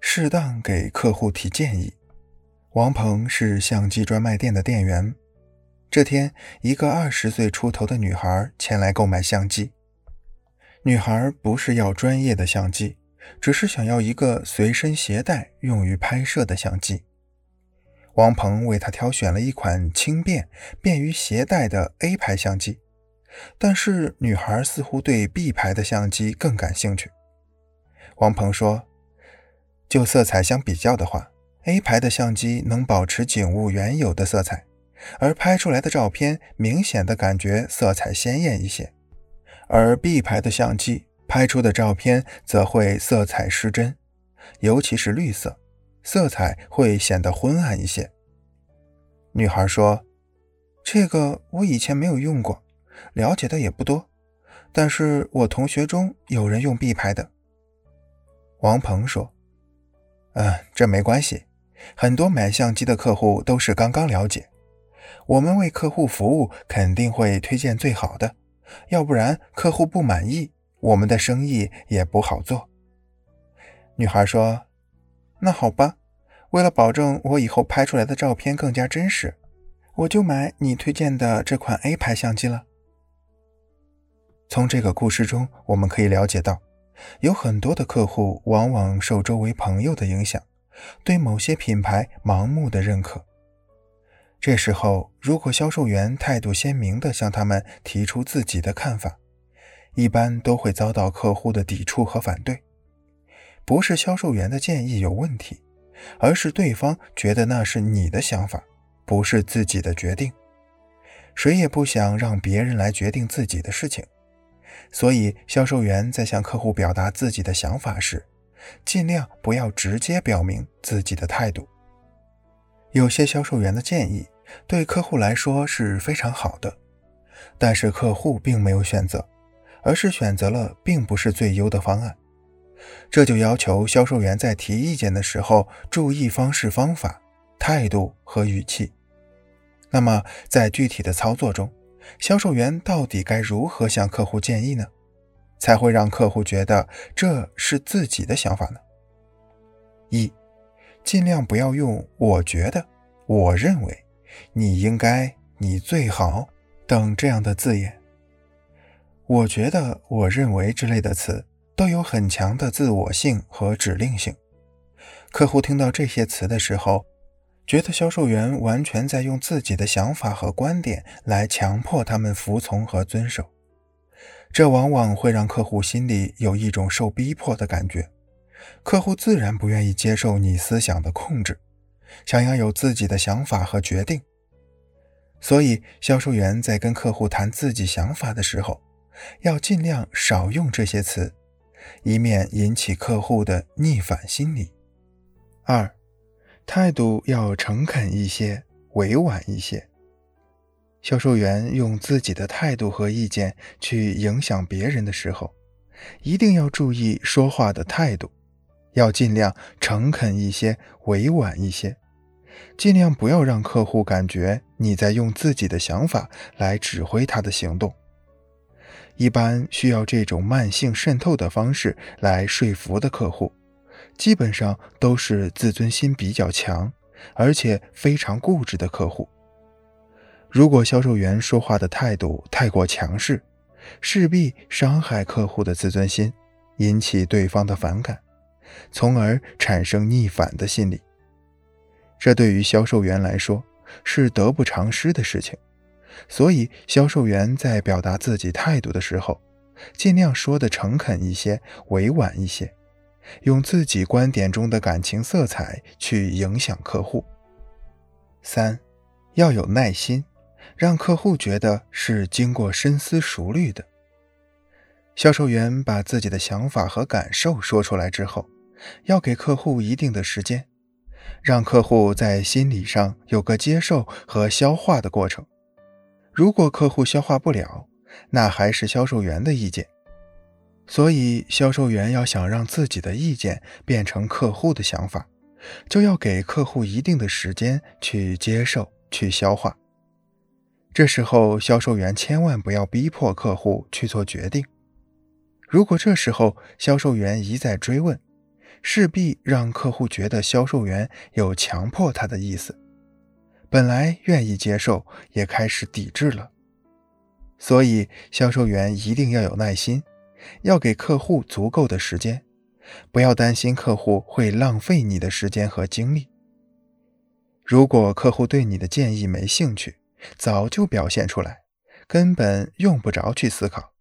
适当给客户提建议。王鹏是相机专卖店的店员。这天，一个二十岁出头的女孩前来购买相机。女孩不是要专业的相机，只是想要一个随身携带、用于拍摄的相机。王鹏为她挑选了一款轻便、便于携带的 A 牌相机，但是女孩似乎对 B 牌的相机更感兴趣。王鹏说：“就色彩相比较的话，A 牌的相机能保持景物原有的色彩。”而拍出来的照片明显的感觉色彩鲜艳一些，而 B 牌的相机拍出的照片则会色彩失真，尤其是绿色，色彩会显得昏暗一些。女孩说：“这个我以前没有用过，了解的也不多，但是我同学中有人用 B 牌的。”王鹏说：“嗯，这没关系，很多买相机的客户都是刚刚了解。”我们为客户服务，肯定会推荐最好的，要不然客户不满意，我们的生意也不好做。女孩说：“那好吧，为了保证我以后拍出来的照片更加真实，我就买你推荐的这款 A 牌相机了。”从这个故事中，我们可以了解到，有很多的客户往往受周围朋友的影响，对某些品牌盲目的认可。这时候，如果销售员态度鲜明地向他们提出自己的看法，一般都会遭到客户的抵触和反对。不是销售员的建议有问题，而是对方觉得那是你的想法，不是自己的决定。谁也不想让别人来决定自己的事情，所以销售员在向客户表达自己的想法时，尽量不要直接表明自己的态度。有些销售员的建议对客户来说是非常好的，但是客户并没有选择，而是选择了并不是最优的方案。这就要求销售员在提意见的时候注意方式、方法、态度和语气。那么，在具体的操作中，销售员到底该如何向客户建议呢？才会让客户觉得这是自己的想法呢？一。尽量不要用“我觉得”“我认为”“你应该”“你最好”等这样的字眼。我觉得、我认为之类的词都有很强的自我性和指令性。客户听到这些词的时候，觉得销售员完全在用自己的想法和观点来强迫他们服从和遵守，这往往会让客户心里有一种受逼迫的感觉。客户自然不愿意接受你思想的控制，想要有自己的想法和决定。所以，销售员在跟客户谈自己想法的时候，要尽量少用这些词，以免引起客户的逆反心理。二，态度要诚恳一些，委婉一些。销售员用自己的态度和意见去影响别人的时候，一定要注意说话的态度。要尽量诚恳一些，委婉一些，尽量不要让客户感觉你在用自己的想法来指挥他的行动。一般需要这种慢性渗透的方式来说服的客户，基本上都是自尊心比较强，而且非常固执的客户。如果销售员说话的态度太过强势，势必伤害客户的自尊心，引起对方的反感。从而产生逆反的心理，这对于销售员来说是得不偿失的事情。所以，销售员在表达自己态度的时候，尽量说的诚恳一些、委婉一些，用自己观点中的感情色彩去影响客户。三，要有耐心，让客户觉得是经过深思熟虑的。销售员把自己的想法和感受说出来之后。要给客户一定的时间，让客户在心理上有个接受和消化的过程。如果客户消化不了，那还是销售员的意见。所以，销售员要想让自己的意见变成客户的想法，就要给客户一定的时间去接受、去消化。这时候，销售员千万不要逼迫客户去做决定。如果这时候销售员一再追问，势必让客户觉得销售员有强迫他的意思，本来愿意接受，也开始抵制了。所以，销售员一定要有耐心，要给客户足够的时间，不要担心客户会浪费你的时间和精力。如果客户对你的建议没兴趣，早就表现出来，根本用不着去思考。